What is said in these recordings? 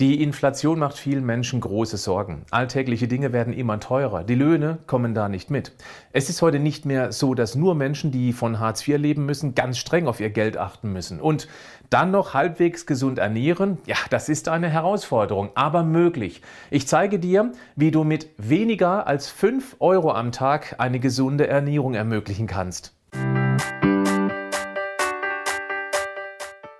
Die Inflation macht vielen Menschen große Sorgen. Alltägliche Dinge werden immer teurer. Die Löhne kommen da nicht mit. Es ist heute nicht mehr so, dass nur Menschen, die von Hartz IV leben müssen, ganz streng auf ihr Geld achten müssen. Und dann noch halbwegs gesund ernähren, ja, das ist eine Herausforderung, aber möglich. Ich zeige dir, wie du mit weniger als 5 Euro am Tag eine gesunde Ernährung ermöglichen kannst.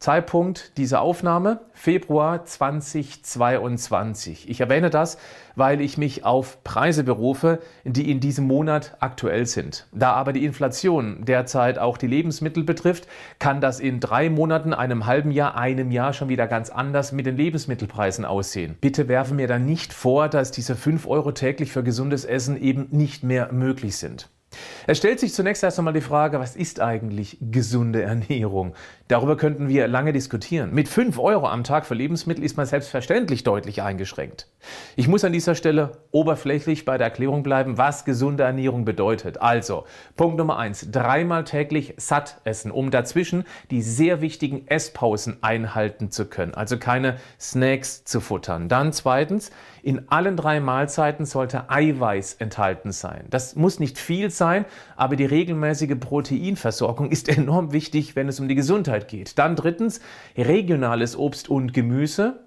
Zeitpunkt dieser Aufnahme Februar 2022. Ich erwähne das, weil ich mich auf Preise berufe, die in diesem Monat aktuell sind. Da aber die Inflation derzeit auch die Lebensmittel betrifft, kann das in drei Monaten, einem halben Jahr, einem Jahr schon wieder ganz anders mit den Lebensmittelpreisen aussehen. Bitte werfen mir dann nicht vor, dass diese 5 Euro täglich für gesundes Essen eben nicht mehr möglich sind. Es stellt sich zunächst erst einmal die Frage, was ist eigentlich gesunde Ernährung? Darüber könnten wir lange diskutieren. Mit 5 Euro am Tag für Lebensmittel ist man selbstverständlich deutlich eingeschränkt. Ich muss an dieser Stelle oberflächlich bei der Erklärung bleiben, was gesunde Ernährung bedeutet. Also, Punkt Nummer 1, dreimal täglich satt essen, um dazwischen die sehr wichtigen Esspausen einhalten zu können. Also keine Snacks zu futtern. Dann zweitens, in allen drei Mahlzeiten sollte Eiweiß enthalten sein. Das muss nicht viel sein, aber die regelmäßige Proteinversorgung ist enorm wichtig, wenn es um die Gesundheit geht. Dann drittens, regionales Obst und Gemüse.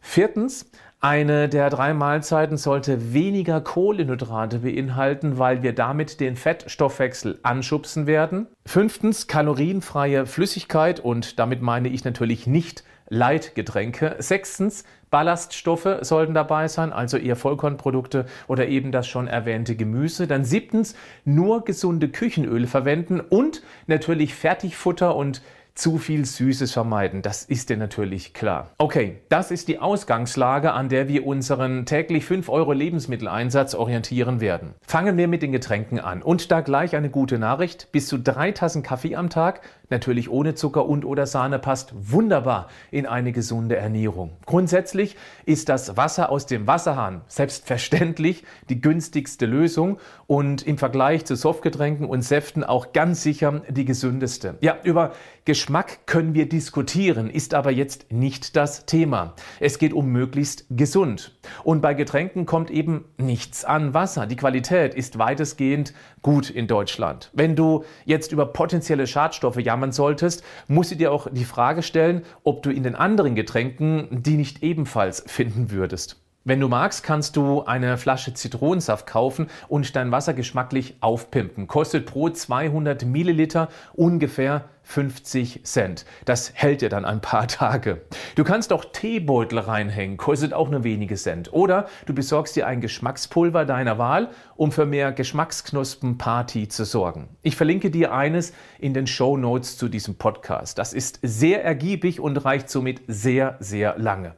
Viertens, eine der drei Mahlzeiten sollte weniger Kohlenhydrate beinhalten, weil wir damit den Fettstoffwechsel anschubsen werden. Fünftens, kalorienfreie Flüssigkeit und damit meine ich natürlich nicht Leitgetränke. Sechstens, Ballaststoffe sollten dabei sein, also eher Vollkornprodukte oder eben das schon erwähnte Gemüse. Dann siebtens, nur gesunde Küchenöle verwenden und natürlich Fertigfutter und zu viel Süßes vermeiden. Das ist dir natürlich klar. Okay, das ist die Ausgangslage, an der wir unseren täglich 5 Euro Lebensmitteleinsatz orientieren werden. Fangen wir mit den Getränken an. Und da gleich eine gute Nachricht. Bis zu drei Tassen Kaffee am Tag, natürlich ohne Zucker und oder Sahne, passt wunderbar in eine gesunde Ernährung. Grundsätzlich ist das Wasser aus dem Wasserhahn selbstverständlich die günstigste Lösung und im Vergleich zu Softgetränken und Säften auch ganz sicher die gesündeste. Ja, über Geschmack können wir diskutieren, ist aber jetzt nicht das Thema. Es geht um möglichst gesund. Und bei Getränken kommt eben nichts an Wasser. Die Qualität ist weitestgehend gut in Deutschland. Wenn du jetzt über potenzielle Schadstoffe jammern solltest, musst du dir auch die Frage stellen, ob du in den anderen Getränken die nicht ebenfalls finden würdest. Wenn du magst, kannst du eine Flasche Zitronensaft kaufen und dein Wasser geschmacklich aufpimpen. Kostet pro 200 Milliliter ungefähr 50 Cent. Das hält dir dann ein paar Tage. Du kannst auch Teebeutel reinhängen, kostet auch nur wenige Cent. Oder du besorgst dir ein Geschmackspulver deiner Wahl, um für mehr Geschmacksknospen-Party zu sorgen. Ich verlinke dir eines in den Show Notes zu diesem Podcast. Das ist sehr ergiebig und reicht somit sehr, sehr lange.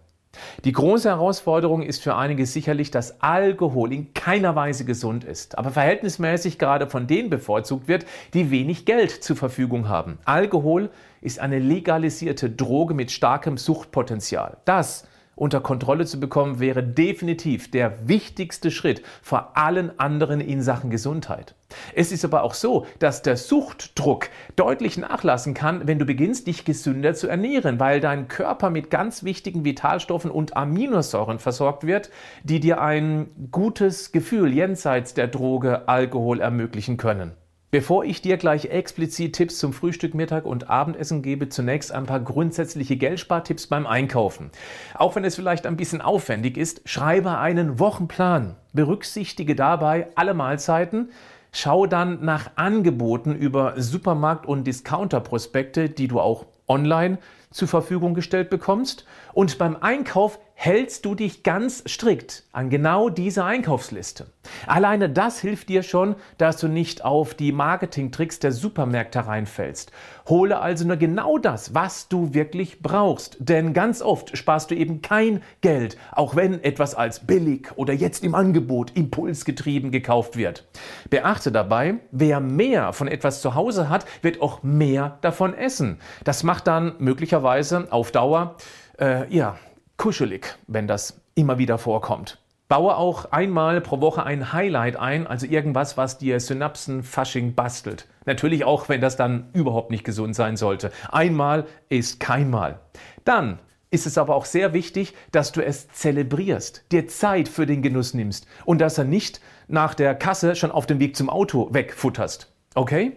Die große Herausforderung ist für einige sicherlich, dass Alkohol in keiner Weise gesund ist, aber verhältnismäßig gerade von denen bevorzugt wird, die wenig Geld zur Verfügung haben. Alkohol ist eine legalisierte Droge mit starkem Suchtpotenzial. Das unter Kontrolle zu bekommen, wäre definitiv der wichtigste Schritt vor allen anderen in Sachen Gesundheit. Es ist aber auch so, dass der Suchtdruck deutlich nachlassen kann, wenn du beginnst, dich gesünder zu ernähren, weil dein Körper mit ganz wichtigen Vitalstoffen und Aminosäuren versorgt wird, die dir ein gutes Gefühl jenseits der Droge Alkohol ermöglichen können. Bevor ich dir gleich explizit Tipps zum Frühstück, Mittag und Abendessen gebe, zunächst ein paar grundsätzliche Geldspartipps beim Einkaufen. Auch wenn es vielleicht ein bisschen aufwendig ist, schreibe einen Wochenplan. Berücksichtige dabei alle Mahlzeiten. Schau dann nach Angeboten über Supermarkt- und Discounter-Prospekte, die du auch online zur Verfügung gestellt bekommst. Und beim Einkauf hältst du dich ganz strikt an genau diese Einkaufsliste. Alleine das hilft dir schon, dass du nicht auf die Marketingtricks der Supermärkte reinfällst. Hole also nur genau das, was du wirklich brauchst. Denn ganz oft sparst du eben kein Geld, auch wenn etwas als billig oder jetzt im Angebot impulsgetrieben gekauft wird. Beachte dabei, wer mehr von etwas zu Hause hat, wird auch mehr davon essen. Das macht dann möglicherweise auf Dauer äh, ja, kuschelig, wenn das immer wieder vorkommt. Baue auch einmal pro Woche ein Highlight ein, also irgendwas, was dir Synapsen-Fasching bastelt. Natürlich auch, wenn das dann überhaupt nicht gesund sein sollte. Einmal ist keinmal. Dann ist es aber auch sehr wichtig, dass du es zelebrierst, dir Zeit für den Genuss nimmst und dass er nicht nach der Kasse schon auf dem Weg zum Auto wegfutterst. Okay?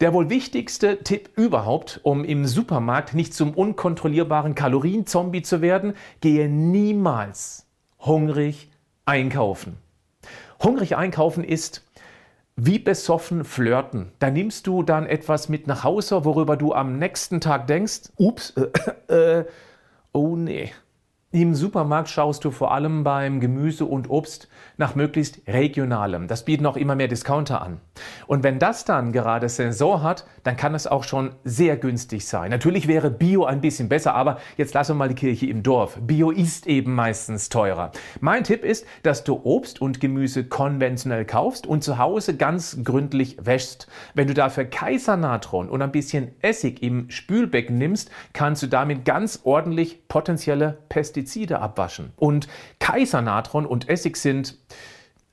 Der wohl wichtigste Tipp überhaupt, um im Supermarkt nicht zum unkontrollierbaren Kalorienzombie zu werden, gehe niemals hungrig einkaufen. Hungrig einkaufen ist wie besoffen flirten. Da nimmst du dann etwas mit nach Hause, worüber du am nächsten Tag denkst, ups, äh, äh, oh nee, im Supermarkt schaust du vor allem beim Gemüse und Obst nach möglichst regionalem. Das bieten auch immer mehr Discounter an. Und wenn das dann gerade Saison hat, dann kann es auch schon sehr günstig sein. Natürlich wäre Bio ein bisschen besser, aber jetzt lassen wir mal die Kirche im Dorf. Bio ist eben meistens teurer. Mein Tipp ist, dass du Obst und Gemüse konventionell kaufst und zu Hause ganz gründlich wäschst. Wenn du dafür Kaisernatron und ein bisschen Essig im Spülbecken nimmst, kannst du damit ganz ordentlich potenzielle Pestizide Pestizide abwaschen. Und Kaisernatron und Essig sind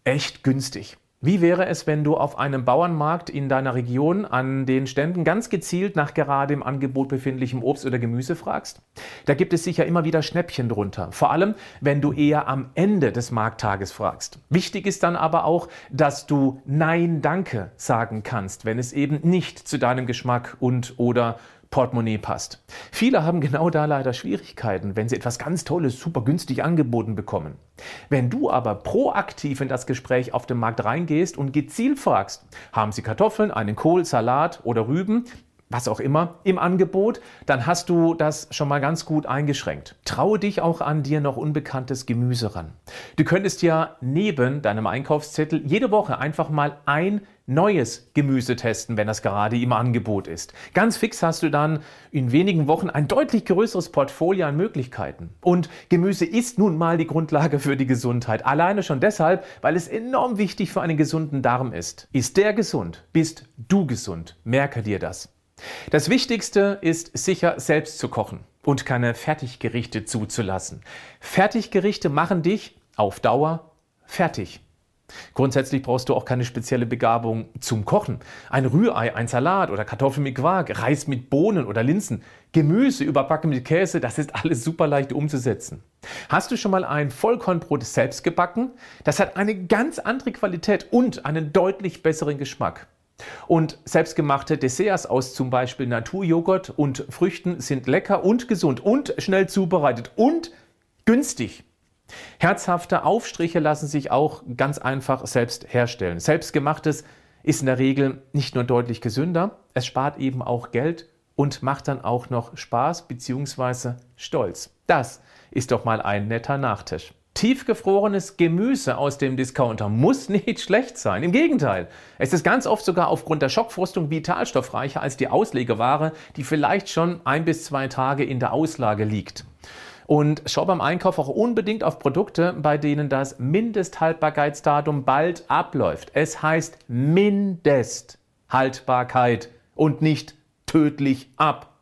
echt günstig. Wie wäre es, wenn du auf einem Bauernmarkt in deiner Region an den Ständen ganz gezielt nach gerade im Angebot befindlichem Obst oder Gemüse fragst? Da gibt es sicher immer wieder Schnäppchen drunter. Vor allem, wenn du eher am Ende des Markttages fragst. Wichtig ist dann aber auch, dass du Nein, danke sagen kannst, wenn es eben nicht zu deinem Geschmack und oder Portemonnaie passt. Viele haben genau da leider Schwierigkeiten, wenn sie etwas ganz Tolles, super günstig angeboten bekommen. Wenn du aber proaktiv in das Gespräch auf dem Markt reingehst und gezielt fragst, haben sie Kartoffeln, einen Kohl, Salat oder Rüben, was auch immer im Angebot, dann hast du das schon mal ganz gut eingeschränkt. Traue dich auch an dir noch unbekanntes Gemüse ran. Du könntest ja neben deinem Einkaufszettel jede Woche einfach mal ein neues Gemüse testen, wenn das gerade im Angebot ist. Ganz fix hast du dann in wenigen Wochen ein deutlich größeres Portfolio an Möglichkeiten. Und Gemüse ist nun mal die Grundlage für die Gesundheit. Alleine schon deshalb, weil es enorm wichtig für einen gesunden Darm ist. Ist der gesund, bist du gesund. Merke dir das. Das Wichtigste ist sicher selbst zu kochen und keine Fertiggerichte zuzulassen. Fertiggerichte machen dich auf Dauer fertig. Grundsätzlich brauchst du auch keine spezielle Begabung zum Kochen. Ein Rührei, ein Salat oder Kartoffeln mit Quark, Reis mit Bohnen oder Linsen, Gemüse überbacken mit Käse, das ist alles super leicht umzusetzen. Hast du schon mal ein Vollkornbrot selbst gebacken? Das hat eine ganz andere Qualität und einen deutlich besseren Geschmack. Und selbstgemachte Desserts aus zum Beispiel Naturjoghurt und Früchten sind lecker und gesund und schnell zubereitet und günstig. Herzhafte Aufstriche lassen sich auch ganz einfach selbst herstellen. Selbstgemachtes ist in der Regel nicht nur deutlich gesünder, es spart eben auch Geld und macht dann auch noch Spaß bzw. Stolz. Das ist doch mal ein netter Nachtisch. Tiefgefrorenes Gemüse aus dem Discounter muss nicht schlecht sein. Im Gegenteil, es ist ganz oft sogar aufgrund der Schockfrostung vitalstoffreicher als die Auslegeware, die vielleicht schon ein bis zwei Tage in der Auslage liegt. Und schau beim Einkauf auch unbedingt auf Produkte, bei denen das Mindesthaltbarkeitsdatum bald abläuft. Es heißt Mindesthaltbarkeit und nicht tödlich ab.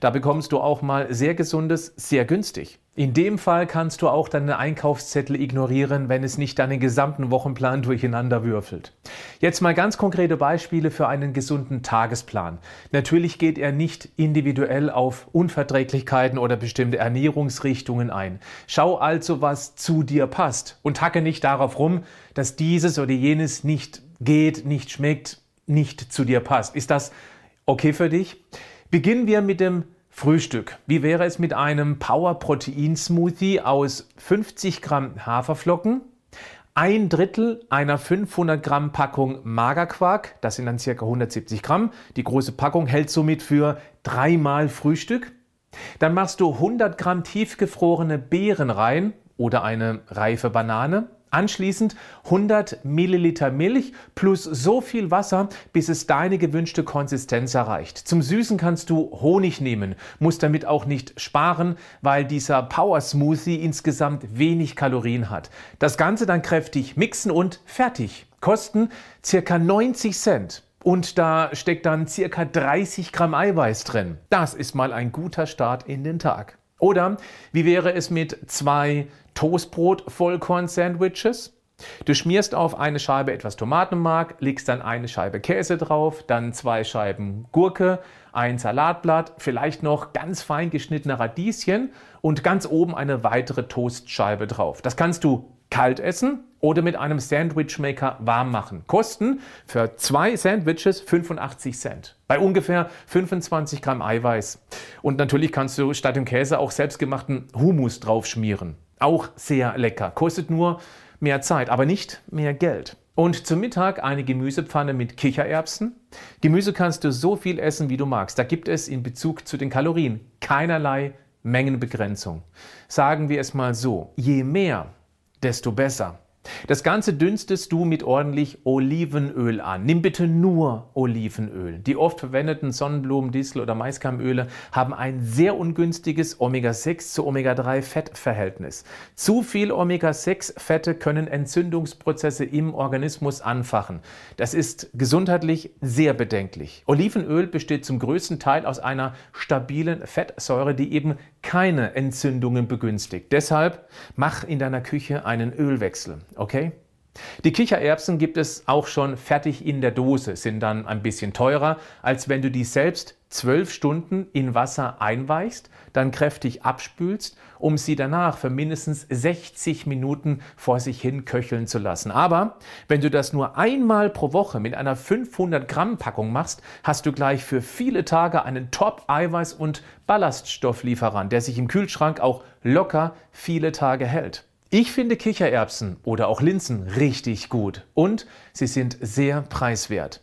Da bekommst du auch mal sehr gesundes, sehr günstig. In dem Fall kannst du auch deine Einkaufszettel ignorieren, wenn es nicht deinen gesamten Wochenplan durcheinander würfelt. Jetzt mal ganz konkrete Beispiele für einen gesunden Tagesplan. Natürlich geht er nicht individuell auf Unverträglichkeiten oder bestimmte Ernährungsrichtungen ein. Schau also, was zu dir passt und hacke nicht darauf rum, dass dieses oder jenes nicht geht, nicht schmeckt, nicht zu dir passt. Ist das okay für dich? Beginnen wir mit dem Frühstück. Wie wäre es mit einem Power-Protein-Smoothie aus 50 Gramm Haferflocken, ein Drittel einer 500 Gramm Packung Magerquark, das sind dann circa 170 Gramm. Die große Packung hält somit für dreimal Frühstück. Dann machst du 100 Gramm tiefgefrorene Beeren rein oder eine reife Banane. Anschließend 100 Milliliter Milch plus so viel Wasser, bis es deine gewünschte Konsistenz erreicht. Zum Süßen kannst du Honig nehmen, musst damit auch nicht sparen, weil dieser Power Smoothie insgesamt wenig Kalorien hat. Das Ganze dann kräftig mixen und fertig. Kosten circa 90 Cent. Und da steckt dann circa 30 Gramm Eiweiß drin. Das ist mal ein guter Start in den Tag. Oder wie wäre es mit zwei Toastbrot-Vollkorn-Sandwiches? Du schmierst auf eine Scheibe etwas Tomatenmark, legst dann eine Scheibe Käse drauf, dann zwei Scheiben Gurke, ein Salatblatt, vielleicht noch ganz fein geschnittene Radieschen und ganz oben eine weitere Toastscheibe drauf. Das kannst du kalt essen oder mit einem Sandwichmaker warm machen. Kosten für zwei Sandwiches 85 Cent. Bei ungefähr 25 Gramm Eiweiß. Und natürlich kannst du statt dem Käse auch selbstgemachten Hummus drauf schmieren. Auch sehr lecker. Kostet nur mehr Zeit, aber nicht mehr Geld. Und zum Mittag eine Gemüsepfanne mit Kichererbsen. Gemüse kannst du so viel essen, wie du magst. Da gibt es in Bezug zu den Kalorien keinerlei Mengenbegrenzung. Sagen wir es mal so, je mehr, desto besser. Das Ganze dünstest du mit ordentlich Olivenöl an. Nimm bitte nur Olivenöl. Die oft verwendeten Sonnenblumen, Distel oder Maiskeimöle haben ein sehr ungünstiges Omega-6 zu Omega-3-Fettverhältnis. Zu viel Omega-6-Fette können Entzündungsprozesse im Organismus anfachen. Das ist gesundheitlich sehr bedenklich. Olivenöl besteht zum größten Teil aus einer stabilen Fettsäure, die eben keine Entzündungen begünstigt. Deshalb mach in deiner Küche einen Ölwechsel okay? Die Kichererbsen gibt es auch schon fertig in der Dose, sind dann ein bisschen teurer, als wenn du die selbst zwölf Stunden in Wasser einweichst, dann kräftig abspülst, um sie danach für mindestens 60 Minuten vor sich hin köcheln zu lassen. Aber wenn du das nur einmal pro Woche mit einer 500 Gramm Packung machst, hast du gleich für viele Tage einen Top-Eiweiß- und Ballaststofflieferant, der sich im Kühlschrank auch locker viele Tage hält. Ich finde Kichererbsen oder auch Linsen richtig gut und sie sind sehr preiswert.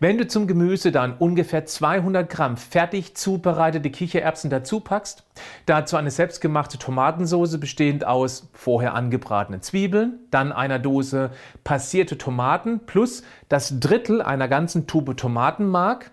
Wenn du zum Gemüse dann ungefähr 200 Gramm fertig zubereitete Kichererbsen dazu packst, dazu eine selbstgemachte Tomatensauce bestehend aus vorher angebratenen Zwiebeln, dann einer Dose passierte Tomaten plus das Drittel einer ganzen Tube Tomatenmark,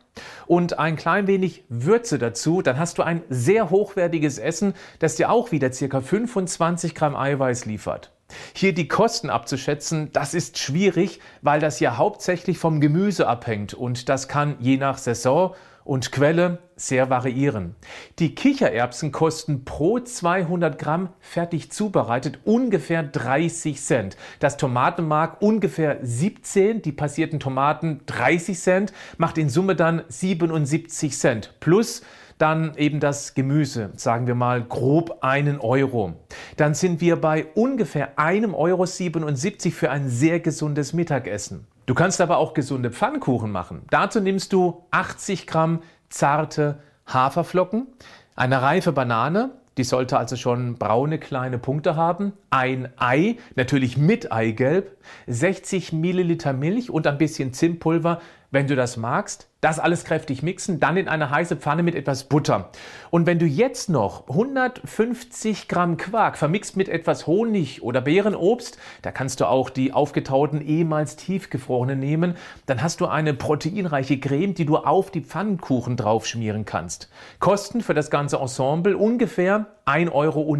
und ein klein wenig Würze dazu, dann hast du ein sehr hochwertiges Essen, das dir auch wieder ca. 25 Gramm Eiweiß liefert. Hier die Kosten abzuschätzen, das ist schwierig, weil das ja hauptsächlich vom Gemüse abhängt und das kann je nach Saison und Quelle sehr variieren. Die Kichererbsen kosten pro 200 Gramm fertig zubereitet ungefähr 30 Cent. Das Tomatenmark ungefähr 17, die passierten Tomaten 30 Cent, macht in Summe dann 77 Cent. Plus dann eben das Gemüse, sagen wir mal grob einen Euro. Dann sind wir bei ungefähr einem Euro 77 für ein sehr gesundes Mittagessen. Du kannst aber auch gesunde Pfannkuchen machen. Dazu nimmst du 80 Gramm zarte Haferflocken, eine reife Banane, die sollte also schon braune kleine Punkte haben, ein Ei, natürlich mit Eigelb, 60 Milliliter Milch und ein bisschen Zimtpulver, wenn du das magst. Das alles kräftig mixen, dann in eine heiße Pfanne mit etwas Butter. Und wenn du jetzt noch 150 Gramm Quark vermixt mit etwas Honig oder Beerenobst, da kannst du auch die aufgetauten ehemals tiefgefrorenen nehmen, dann hast du eine proteinreiche Creme, die du auf die Pfannkuchen drauf schmieren kannst. Kosten für das ganze Ensemble ungefähr 1,10 Euro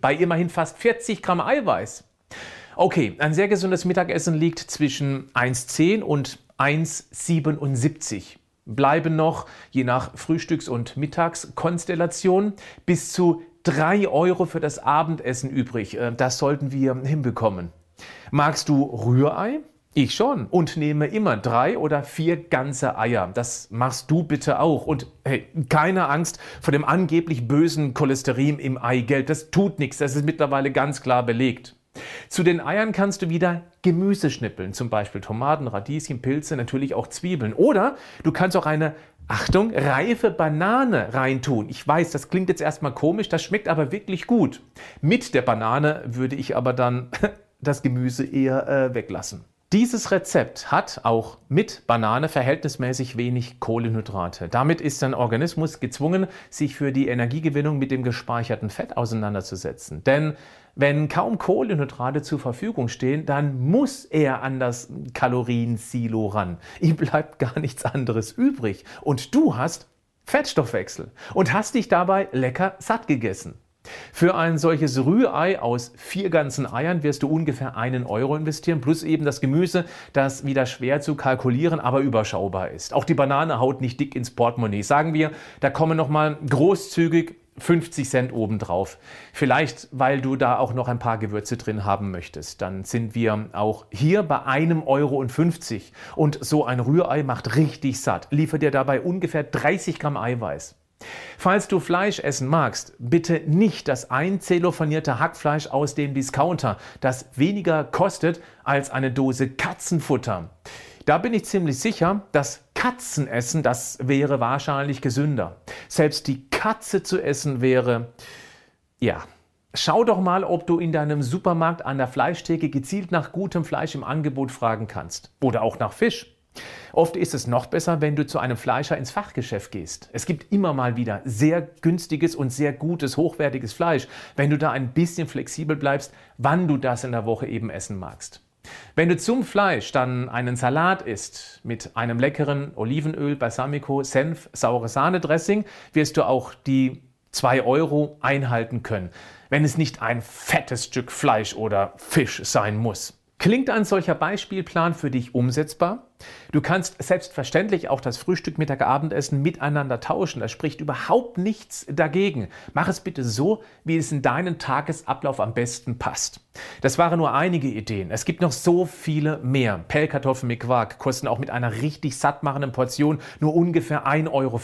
bei immerhin fast 40 Gramm Eiweiß. Okay, ein sehr gesundes Mittagessen liegt zwischen 1,10 und 1,77. Bleiben noch, je nach Frühstücks- und Mittagskonstellation, bis zu 3 Euro für das Abendessen übrig. Äh, das sollten wir hinbekommen. Magst du Rührei? Ich schon und nehme immer drei oder vier ganze Eier. Das machst du bitte auch. Und hey, keine Angst vor dem angeblich bösen Cholesterin im Eigelb. Das tut nichts. Das ist mittlerweile ganz klar belegt. Zu den Eiern kannst du wieder Gemüse schnippeln, zum Beispiel Tomaten, Radieschen, Pilze, natürlich auch Zwiebeln. Oder du kannst auch eine, Achtung, reife Banane reintun. Ich weiß, das klingt jetzt erstmal komisch, das schmeckt aber wirklich gut. Mit der Banane würde ich aber dann das Gemüse eher äh, weglassen. Dieses Rezept hat auch mit Banane verhältnismäßig wenig Kohlenhydrate. Damit ist dein Organismus gezwungen, sich für die Energiegewinnung mit dem gespeicherten Fett auseinanderzusetzen. Denn wenn kaum Kohlenhydrate zur Verfügung stehen, dann muss er an das Kaloriensilo ran. Ihm bleibt gar nichts anderes übrig. Und du hast Fettstoffwechsel und hast dich dabei lecker satt gegessen. Für ein solches Rührei aus vier ganzen Eiern wirst du ungefähr einen Euro investieren, plus eben das Gemüse, das wieder schwer zu kalkulieren, aber überschaubar ist. Auch die Banane haut nicht dick ins Portemonnaie. Sagen wir, da kommen nochmal großzügig 50 Cent obendrauf. Vielleicht, weil du da auch noch ein paar Gewürze drin haben möchtest. Dann sind wir auch hier bei einem Euro und 50. Und so ein Rührei macht richtig satt. Liefert dir dabei ungefähr 30 Gramm Eiweiß. Falls du Fleisch essen magst, bitte nicht das einzelofanierte Hackfleisch aus dem Discounter, das weniger kostet als eine Dose Katzenfutter. Da bin ich ziemlich sicher, dass Katzenessen, das wäre wahrscheinlich gesünder. Selbst die Katze zu essen wäre, ja. Schau doch mal, ob du in deinem Supermarkt an der Fleischtheke gezielt nach gutem Fleisch im Angebot fragen kannst. Oder auch nach Fisch. Oft ist es noch besser, wenn du zu einem Fleischer ins Fachgeschäft gehst. Es gibt immer mal wieder sehr günstiges und sehr gutes, hochwertiges Fleisch, wenn du da ein bisschen flexibel bleibst, wann du das in der Woche eben essen magst. Wenn du zum Fleisch dann einen Salat isst mit einem leckeren Olivenöl, Balsamico, Senf, saure Sahne-Dressing, wirst du auch die 2 Euro einhalten können, wenn es nicht ein fettes Stück Fleisch oder Fisch sein muss. Klingt ein solcher Beispielplan für dich umsetzbar? Du kannst selbstverständlich auch das Frühstück, Mittag, Abendessen miteinander tauschen. Da spricht überhaupt nichts dagegen. Mach es bitte so, wie es in deinen Tagesablauf am besten passt. Das waren nur einige Ideen. Es gibt noch so viele mehr. Pellkartoffeln mit Quark kosten auch mit einer richtig sattmachenden Portion nur ungefähr 1,50 Euro.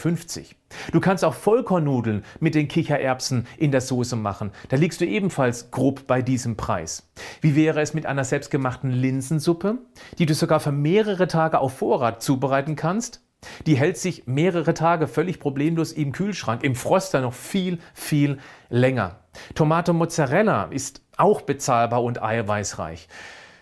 Du kannst auch Vollkornnudeln mit den Kichererbsen in der Soße machen. Da liegst du ebenfalls grob bei diesem Preis. Wie wäre es mit einer selbstgemachten Linsensuppe, die du sogar für mehrere Tage auf Vorrat zubereiten kannst? Die hält sich mehrere Tage völlig problemlos im Kühlschrank, im Froster noch viel, viel länger. Tomate Mozzarella ist auch bezahlbar und eiweißreich.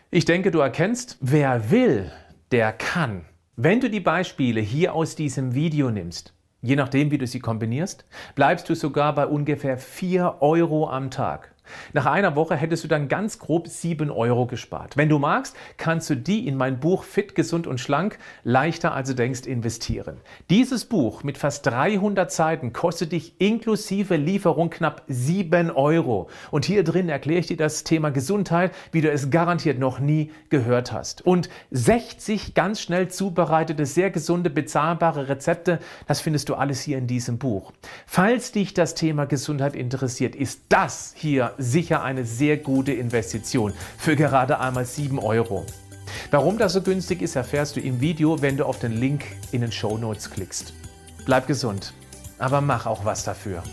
Ich denke, du erkennst, wer will, der kann. Wenn du die Beispiele hier aus diesem Video nimmst, je nachdem, wie du sie kombinierst, bleibst du sogar bei ungefähr 4 Euro am Tag. Nach einer Woche hättest du dann ganz grob 7 Euro gespart. Wenn du magst, kannst du die in mein Buch Fit, Gesund und Schlank leichter als du denkst investieren. Dieses Buch mit fast 300 Seiten kostet dich inklusive Lieferung knapp 7 Euro. Und hier drin erkläre ich dir das Thema Gesundheit, wie du es garantiert noch nie gehört hast. Und 60 ganz schnell zubereitete, sehr gesunde, bezahlbare Rezepte, das findest du alles hier in diesem Buch. Falls dich das Thema Gesundheit interessiert, ist das hier sicher eine sehr gute Investition für gerade einmal 7 Euro. Warum das so günstig ist, erfährst du im Video, wenn du auf den Link in den Show Notes klickst. Bleib gesund, aber mach auch was dafür.